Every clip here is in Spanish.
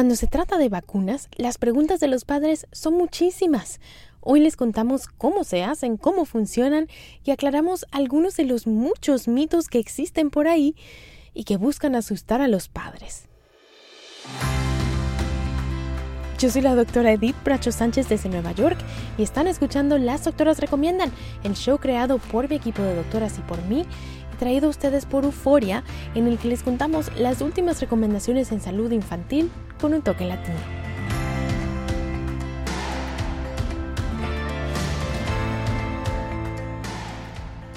Cuando se trata de vacunas, las preguntas de los padres son muchísimas. Hoy les contamos cómo se hacen, cómo funcionan y aclaramos algunos de los muchos mitos que existen por ahí y que buscan asustar a los padres. Yo soy la doctora Edith Bracho Sánchez desde Nueva York y están escuchando Las Doctoras Recomiendan, el show creado por mi equipo de doctoras y por mí traído a ustedes por Euforia, en el que les contamos las últimas recomendaciones en salud infantil con un toque latino.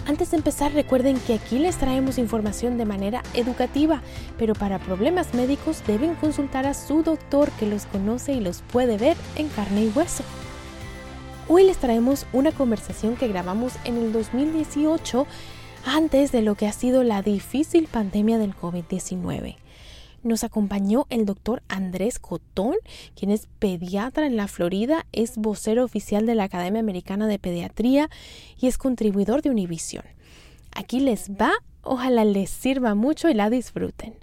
Antes de empezar, recuerden que aquí les traemos información de manera educativa, pero para problemas médicos deben consultar a su doctor que los conoce y los puede ver en carne y hueso. Hoy les traemos una conversación que grabamos en el 2018 antes de lo que ha sido la difícil pandemia del COVID-19. Nos acompañó el doctor Andrés Cotón, quien es pediatra en la Florida, es vocero oficial de la Academia Americana de Pediatría y es contribuidor de Univision. Aquí les va, ojalá les sirva mucho y la disfruten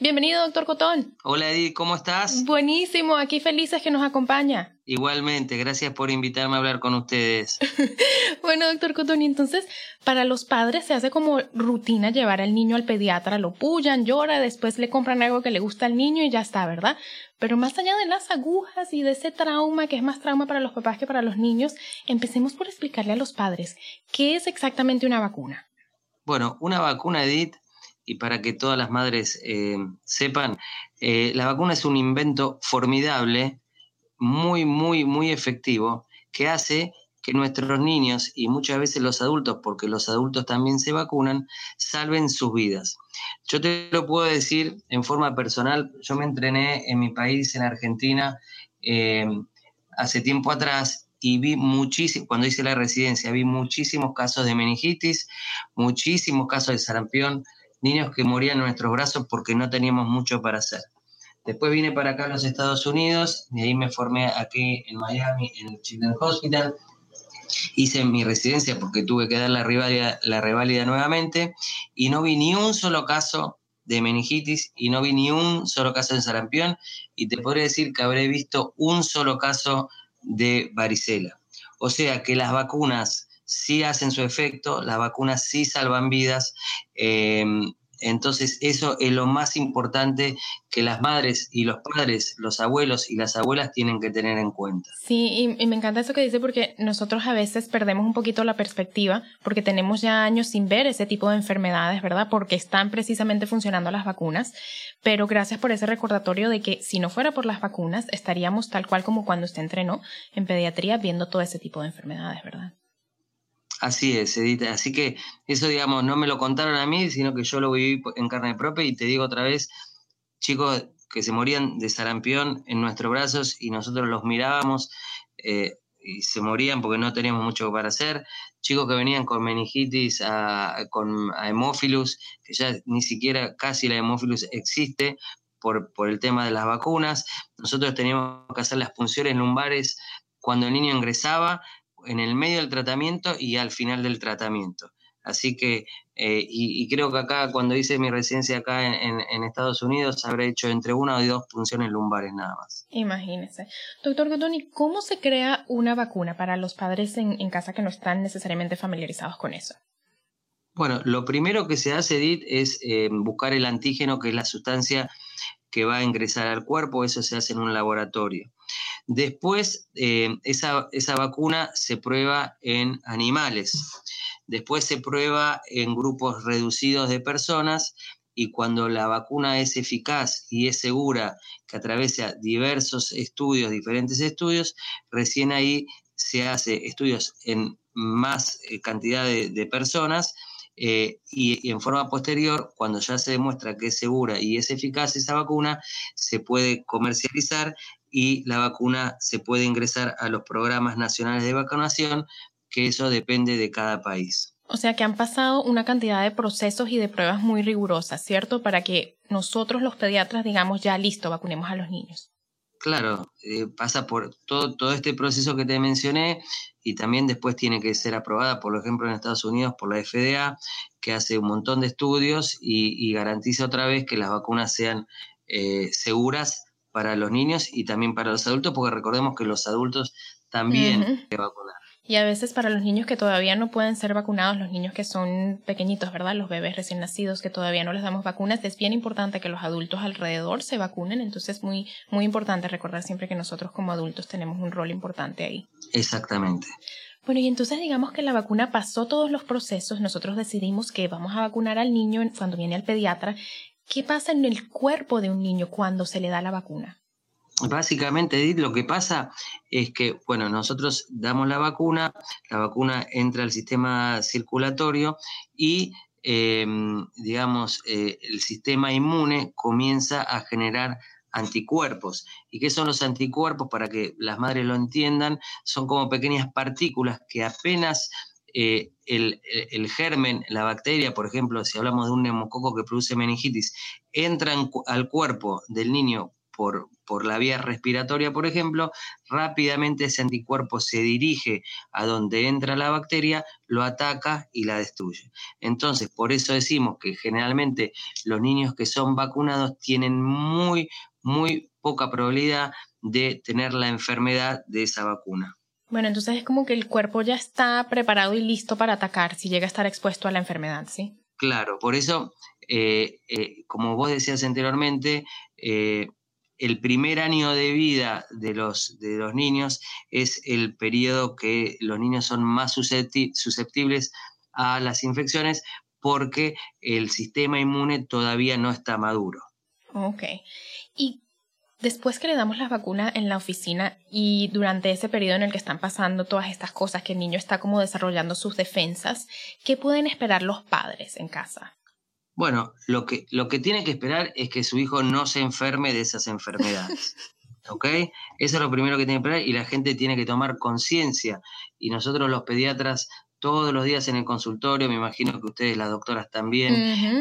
Bienvenido, doctor Cotón. Hola, Eddie, ¿cómo estás? Buenísimo, aquí felices que nos acompaña. Igualmente, gracias por invitarme a hablar con ustedes. bueno, doctor Cotón, y entonces, para los padres se hace como rutina llevar al niño al pediatra, lo pullan, llora, después le compran algo que le gusta al niño y ya está, ¿verdad? Pero más allá de las agujas y de ese trauma, que es más trauma para los papás que para los niños, empecemos por explicarle a los padres qué es exactamente una vacuna. Bueno, una vacuna, Edith, y para que todas las madres eh, sepan, eh, la vacuna es un invento formidable, muy, muy, muy efectivo, que hace que nuestros niños y muchas veces los adultos, porque los adultos también se vacunan, salven sus vidas. Yo te lo puedo decir en forma personal, yo me entrené en mi país, en Argentina, eh, hace tiempo atrás y vi muchísimo, cuando hice la residencia, vi muchísimos casos de meningitis, muchísimos casos de sarampión, niños que morían en nuestros brazos porque no teníamos mucho para hacer. Después vine para acá a los Estados Unidos, y ahí me formé aquí en Miami, en el Children's Hospital. Hice mi residencia porque tuve que dar la reválida, la reválida nuevamente y no vi ni un solo caso de meningitis y no vi ni un solo caso de sarampión y te podría decir que habré visto un solo caso de varicela. O sea que las vacunas sí hacen su efecto, las vacunas sí salvan vidas. Em, entonces, eso es lo más importante que las madres y los padres, los abuelos y las abuelas tienen que tener en cuenta. Sí, y, me encanta eso que dice porque nosotros a veces perdemos un poquito la perspectiva porque tenemos ya años sin ver ese tipo de enfermedades, ¿verdad? Porque están precisamente funcionando las vacunas. Pero gracias por ese recordatorio de que si no fuera por las vacunas, estaríamos tal cual como cuando usted entrenó en pediatría viendo todo ese tipo de enfermedades, ¿verdad? Así es, Edita. Así que eso, digamos, no me lo contaron a mí, sino que yo lo viví en carne propia y te digo otra vez, chicos que se morían de sarampión en nuestros brazos y nosotros los mirábamos eh, y se morían porque no teníamos mucho para hacer. chicos que venían con meningitis, a, con a que ya ni siquiera casi la hemófilus existe por, por el tema de las vacunas. Nosotros teníamos que hacer las punciones lumbares cuando el niño ingresaba, en el medio del tratamiento y al final del tratamiento. Así que, eh, y, creo que acá, cuando hice mi residencia acá en, Estados Unidos, habré hecho entre una o dos punciones lumbares nada más. Imagínese. Doctor Gotoni, ¿cómo se crea una vacuna para los padres en, casa que no están necesariamente familiarizados con eso? Bueno, lo primero que se hace, Edith, es eh, buscar el antígeno, que es la sustancia que va a ingresar al cuerpo, eso se hace en un laboratorio. Después, eh, esa, esa vacuna se prueba en animales. Después se prueba en grupos reducidos de personas y cuando la vacuna es eficaz y es segura, que atraviesa diversos estudios, diferentes estudios, recién ahí se hace estudios en más eh, cantidad de, personas eh, y, en forma posterior, cuando ya se demuestra que es segura y es eficaz esa vacuna, se puede comercializar y la vacuna se puede ingresar a los programas nacionales de vacunación, que eso depende de cada país. O sea que han pasado una cantidad de procesos y de pruebas muy rigurosas, ¿cierto? Para que nosotros los pediatras digamos ya listo, vacunemos a los niños. Claro, eh, pasa por todo, todo este proceso que te mencioné y también después tiene que ser aprobada, por ejemplo, en Estados Unidos por la FDA, que hace un montón de estudios y, garantiza otra vez que las vacunas sean eh, seguras para los niños y también para los adultos, porque recordemos que los adultos también se vacunar. Y a veces para los niños que todavía no pueden ser vacunados, los niños que son pequeñitos, ¿verdad? Los bebés recién nacidos que todavía no les damos vacunas, es bien importante que los adultos alrededor se vacunen. Entonces es muy, muy importante recordar siempre que nosotros como adultos tenemos un rol importante ahí. Exactamente. Bueno, y entonces digamos que la vacuna pasó todos los procesos, nosotros decidimos que vamos a vacunar al niño cuando viene al pediatra ¿Qué pasa en el cuerpo de un niño cuando se le da la vacuna? Básicamente, Edith, lo que pasa es que, bueno, nosotros damos la vacuna, la vacuna entra al sistema circulatorio y, em, digamos, eh, el sistema inmune comienza a generar anticuerpos. ¿Y qué son los anticuerpos? Para que las madres lo entiendan, son como pequeñas partículas que apenas eh, el, germen, la bacteria, por ejemplo, si hablamos de un neumococo que produce meningitis, entra al cuerpo del niño por, por la vía respiratoria, por ejemplo, rápidamente ese anticuerpo se dirige a donde entra la bacteria, lo ataca y la destruye. Entonces, por eso decimos que generalmente los niños que son vacunados tienen muy, muy poca probabilidad de tener la enfermedad de esa vacuna. Bueno, entonces es como que el cuerpo ya está preparado y listo para atacar si llega a estar expuesto a la enfermedad, ¿sí? Claro, por eso, eh, eh, como vos decías anteriormente, eh, el primer año de vida de los, de los niños es el periodo que los niños son más susceptibles a las infecciones porque el sistema inmune todavía no está maduro. Ok. ¿Y Después que le damos la vacuna en la oficina y durante ese periodo en el que están pasando todas estas cosas, que el niño está como desarrollando sus defensas, ¿qué pueden esperar los padres en casa? Bueno, lo que, lo que tiene que esperar es que su hijo no se enferme de esas enfermedades. ¿Ok? Eso es lo primero que tiene que esperar y la gente tiene que tomar conciencia. Y nosotros los pediatras todos los días en el consultorio, me imagino que ustedes las doctoras también,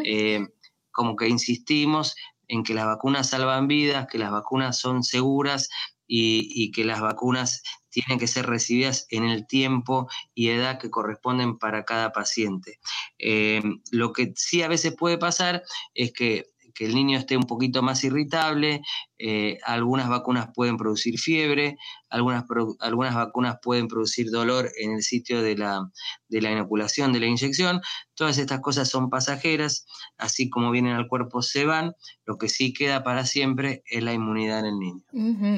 eh, como que insistimos en que las vacunas salvan vidas, que las vacunas son seguras y, que las vacunas tienen que ser recibidas en el tiempo y edad que corresponden para cada paciente. Eh, lo que sí a veces puede pasar es que que el niño esté un poquito más irritable, eh, algunas vacunas pueden producir fiebre, algunas, algunas vacunas pueden producir dolor en el sitio de la, de la inoculación, de la inyección. Todas estas cosas son pasajeras, así como vienen al cuerpo se van, lo que sí queda para siempre es la inmunidad en el niño.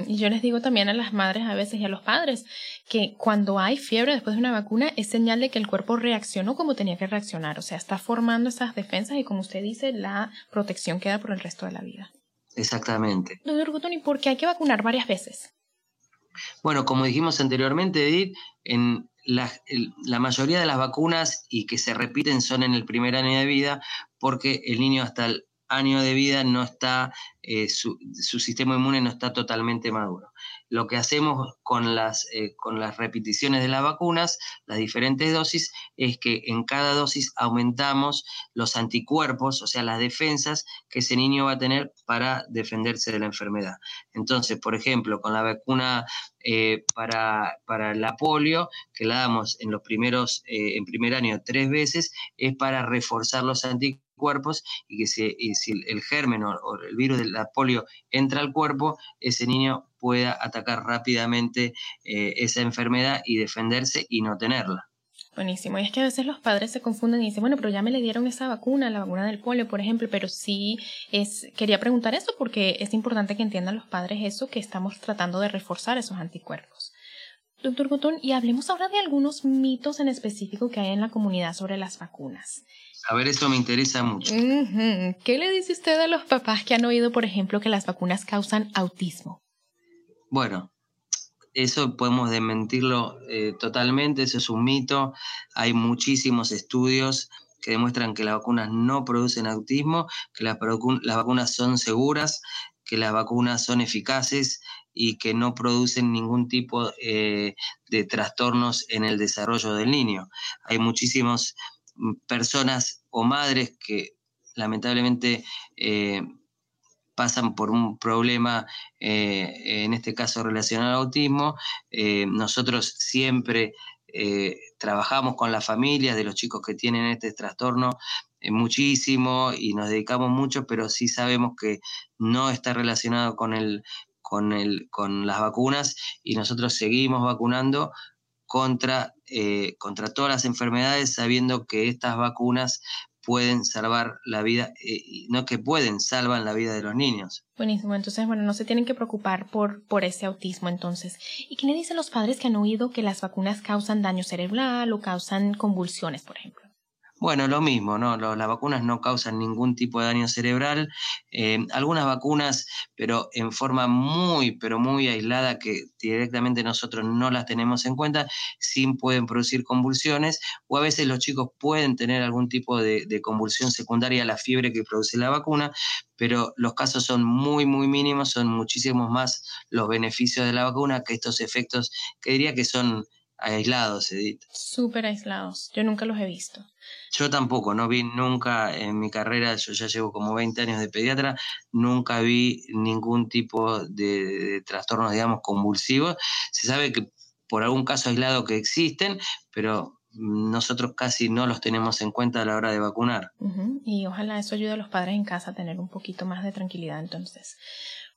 Y yo les digo también a las madres a veces y a los padres que cuando hay fiebre después de una vacuna es señal de que el cuerpo reaccionó como tenía que reaccionar, o sea, está formando esas defensas y como usted dice, la protección queda por el resto de la vida. Exactamente. Doctor Gutoni, ¿por qué hay que vacunar varias veces? Bueno, como dijimos anteriormente, Edith, en la, la, mayoría de las vacunas y que se repiten son en el primer año de vida porque el niño hasta año de vida no está, eh, su, sistema inmune no está totalmente maduro. Lo que hacemos con las, eh, con las repeticiones de las vacunas, las diferentes dosis, es que en cada dosis aumentamos los anticuerpos, o sea, las defensas que ese niño va a tener para defenderse de la enfermedad. Entonces, por ejemplo, con la vacuna eh, para, para, la polio, que la damos en los primeros, en primer año tres veces, es para reforzar los anticuerpos y que si, el germen o, el virus de la polio entra al cuerpo, ese niño pueda atacar rápidamente eh, esa enfermedad y defenderse y no tenerla. Buenísimo. Y es que a veces los padres se confunden y dicen, bueno, pero ya me le dieron esa vacuna, la vacuna del polio, por ejemplo, pero sí es, quería preguntar eso porque es importante que entiendan los padres eso, que estamos tratando de reforzar esos anticuerpos. Doctor Gotón, y hablemos ahora de algunos mitos en específico que hay en la comunidad sobre las vacunas. A ver, eso me interesa mucho. ¿Qué le dice usted a los papás que han oído, por ejemplo, que las vacunas causan autismo? Bueno, eso podemos desmentirlo eh, totalmente, eso es un mito. Hay muchísimos estudios que demuestran que las vacunas no producen autismo, que las, vacunas son seguras, que las vacunas son eficaces y que no producen ningún tipo eh, de trastornos en el desarrollo del niño. Hay muchísimos personas o madres que lamentablemente eh, pasan por un problema, eh, en este caso relacionado al autismo. Eh, nosotros siempre trabajamos con las familias de los chicos que tienen este trastorno muchísimo y nos dedicamos mucho, pero sí sabemos que no está relacionado con el, con, el, con las vacunas y nosotros seguimos vacunando contra, eh, contra todas las enfermedades, sabiendo que estas vacunas pueden salvar la vida, eh, no que pueden, salvan la vida de los niños. Buenísimo, entonces, bueno, no se tienen que preocupar por, por ese autismo entonces. ¿Y qué le dicen los padres que han oído que las vacunas causan daño cerebral o causan convulsiones, por ejemplo? Bueno, lo mismo, ¿no? las vacunas no causan ningún tipo de daño cerebral. Eh, algunas vacunas, pero en forma muy, pero muy aislada, que directamente nosotros no las tenemos en cuenta, sí pueden producir convulsiones o a veces los chicos pueden tener algún tipo de, de convulsión secundaria a la fiebre que produce la vacuna, pero los casos son muy, muy mínimos, son muchísimos más los beneficios de la vacuna que estos efectos que diría que son aislados, Edith. Súper aislados. Yo nunca los he visto. Yo tampoco, no vi nunca en mi carrera, yo ya llevo como 20 años de pediatra, nunca vi ningún tipo de, trastornos, digamos, convulsivos. Se sabe que por algún caso aislado que existen, pero nosotros casi no los tenemos en cuenta a la hora de vacunar. Y ojalá eso ayude a los padres en casa a tener un poquito más de tranquilidad entonces.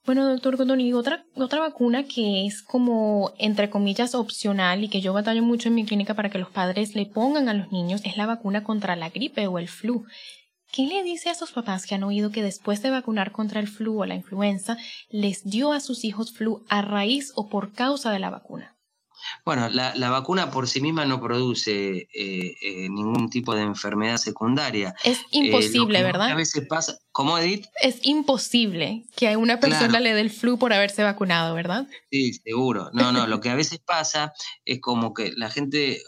Bueno, doctor Godoni, otra, otra vacuna que es como, entre comillas, opcional y que yo batallo mucho en mi clínica para que los padres le pongan a los niños es la vacuna contra la gripe o el flu. ¿Qué le dice a sus papás que han oído que después de vacunar contra el flu o la influenza, les dio a sus hijos flu a raíz o por causa de la vacuna? Bueno, la, vacuna por sí misma no produce eh, eh, ningún tipo de enfermedad secundaria. Es eh, imposible, ¿verdad? A veces pasa. ¿Cómo, Edith? Es imposible que a una persona le dé el flu por haberse vacunado, ¿verdad? Sí, seguro. No, no, lo que a veces pasa es como que la gente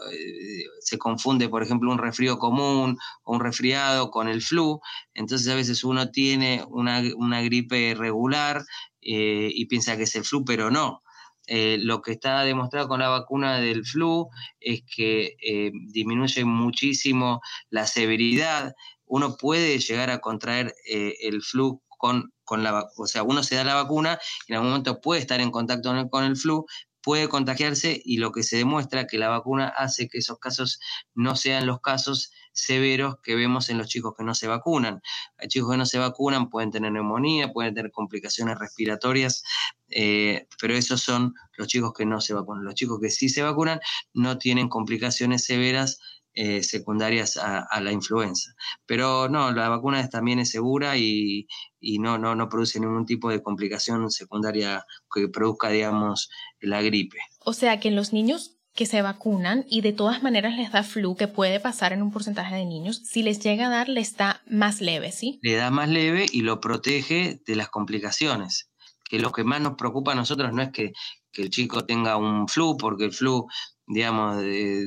se confunde, por ejemplo, un resfrío común o un resfriado con el flu. Entonces a veces uno tiene una, una gripe regular y piensa que es el flu, pero no eh, lo que está demostrado con la vacuna del flu es que eh, disminuye muchísimo la severidad. Uno puede llegar a contraer eh, el flu con, con, la o sea, uno se da la vacuna y en algún momento puede estar en contacto con el flu, puede contagiarse y lo que se demuestra que la vacuna hace que esos casos no sean los casos severos que vemos en los chicos que no se vacunan. Hay chicos que no se vacunan, pueden tener neumonía, pueden tener complicaciones respiratorias, eh, pero esos son los chicos que no se vacunan. Los chicos que sí se vacunan no tienen complicaciones severas eh, secundarias a, la influenza. Pero no, la vacuna también es segura y, no, no, no produce ningún tipo de complicación secundaria que produzca, digamos, la gripe. O sea que en los niños que se vacunan y de todas maneras les da flu, que puede pasar en un porcentaje de niños, si les llega a dar, les da más leve, ¿sí? Le da más leve y lo protege de las complicaciones. Que lo que más nos preocupa a nosotros no es que, el chico tenga un flu, porque el flu, digamos,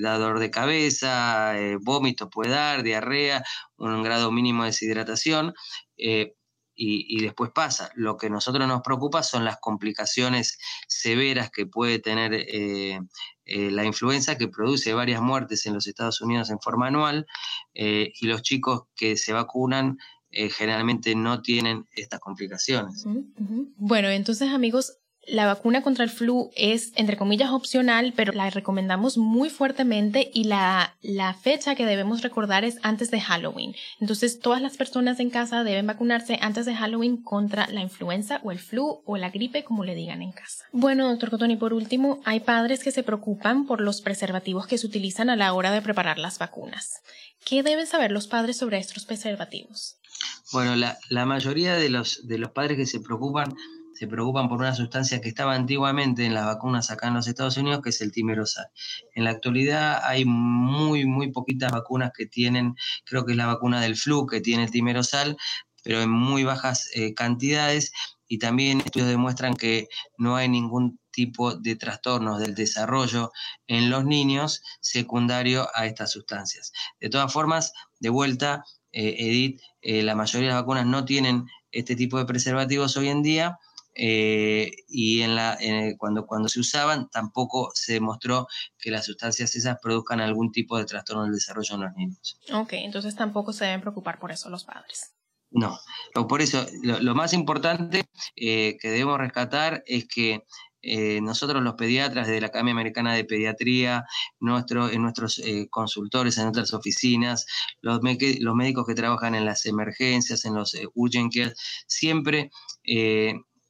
da dolor de cabeza, eh, vómito puede dar, diarrea, un grado mínimo de deshidratación. Eh, y, después pasa. Lo que a nosotros nos preocupa son las complicaciones severas que puede tener eh, eh, la influenza, que produce varias muertes en los Estados Unidos en forma anual, eh, y los chicos que se vacunan generalmente no tienen estas complicaciones. Bueno, entonces amigos, la vacuna contra el flu es, entre comillas, opcional, pero la recomendamos muy fuertemente y la, la, fecha que debemos recordar es antes de Halloween. Entonces, todas las personas en casa deben vacunarse antes de Halloween contra la influenza o el flu o la gripe, como le digan en casa. Bueno, doctor Cotoni, por último, hay padres que se preocupan por los preservativos que se utilizan a la hora de preparar las vacunas. ¿Qué deben saber los padres sobre estos preservativos? Bueno, la, la mayoría de los, de los padres que se preocupan se preocupan por una sustancia que estaba antiguamente en las vacunas acá en los Estados Unidos, que es el timerosal. En la actualidad hay muy, muy poquitas vacunas que tienen, creo que es la vacuna del flu que tiene el timerosal, pero en muy bajas eh, cantidades y también estudios demuestran que no hay ningún tipo de trastornos del desarrollo en los niños secundario a estas sustancias. De todas formas, de vuelta, eh, Edith, eh, la mayoría de las vacunas no tienen este tipo de preservativos hoy en día eh, y en la, cuando, cuando se usaban tampoco se demostró que las sustancias esas produzcan algún tipo de trastorno del desarrollo en los niños. Ok, entonces tampoco se deben preocupar por eso los padres. No, por eso lo, más importante eh, que debemos rescatar es que eh, nosotros los pediatras de la Academia Americana de Pediatría, nuestro, en nuestros consultores, en nuestras oficinas, los, los, médicos que trabajan en las emergencias, en los urgent care, siempre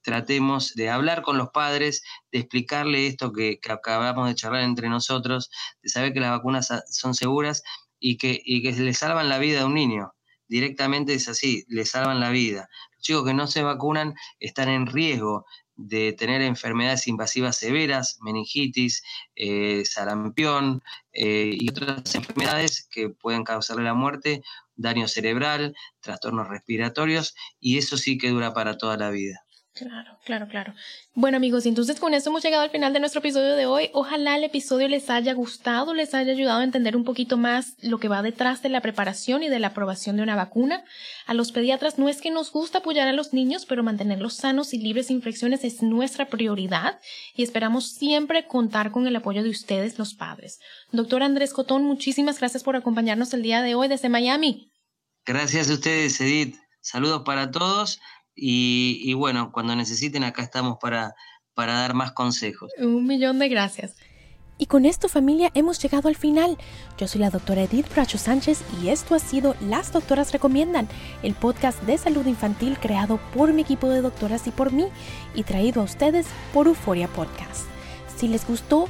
tratemos de hablar con los padres, de explicarle esto que, acabamos de charlar entre nosotros, de saber que las vacunas son seguras y que, y que le salvan la vida a un niño. Directamente es así, le salvan la vida. Los chicos que no se vacunan están en riesgo de tener enfermedades invasivas severas, meningitis, eh, sarampión eh, y otras enfermedades que pueden causarle la muerte, daño cerebral, trastornos respiratorios, y eso sí que dura para toda la vida. Claro, claro, claro. Bueno amigos, entonces con esto hemos llegado al final de nuestro episodio de hoy. Ojalá el episodio les haya gustado, les haya ayudado a entender un poquito más lo que va detrás de la preparación y de la aprobación de una vacuna. A los pediatras no es que nos gusta apoyar a los niños, pero mantenerlos sanos y libres de infecciones es nuestra prioridad y esperamos siempre contar con el apoyo de ustedes, los padres. Doctor Andrés Cotón, muchísimas gracias por acompañarnos el día de hoy desde Miami. Gracias a ustedes, Edith. Saludos para todos. Y, bueno, cuando necesiten acá estamos para, para dar más consejos. Un millón de gracias. Y con esto familia hemos llegado al final. Yo soy la doctora Edith Bracho Sánchez y esto ha sido Las Doctoras Recomiendan, el podcast de salud infantil creado por mi equipo de doctoras y por mí y traído a ustedes por Euforia Podcast. Si les gustó,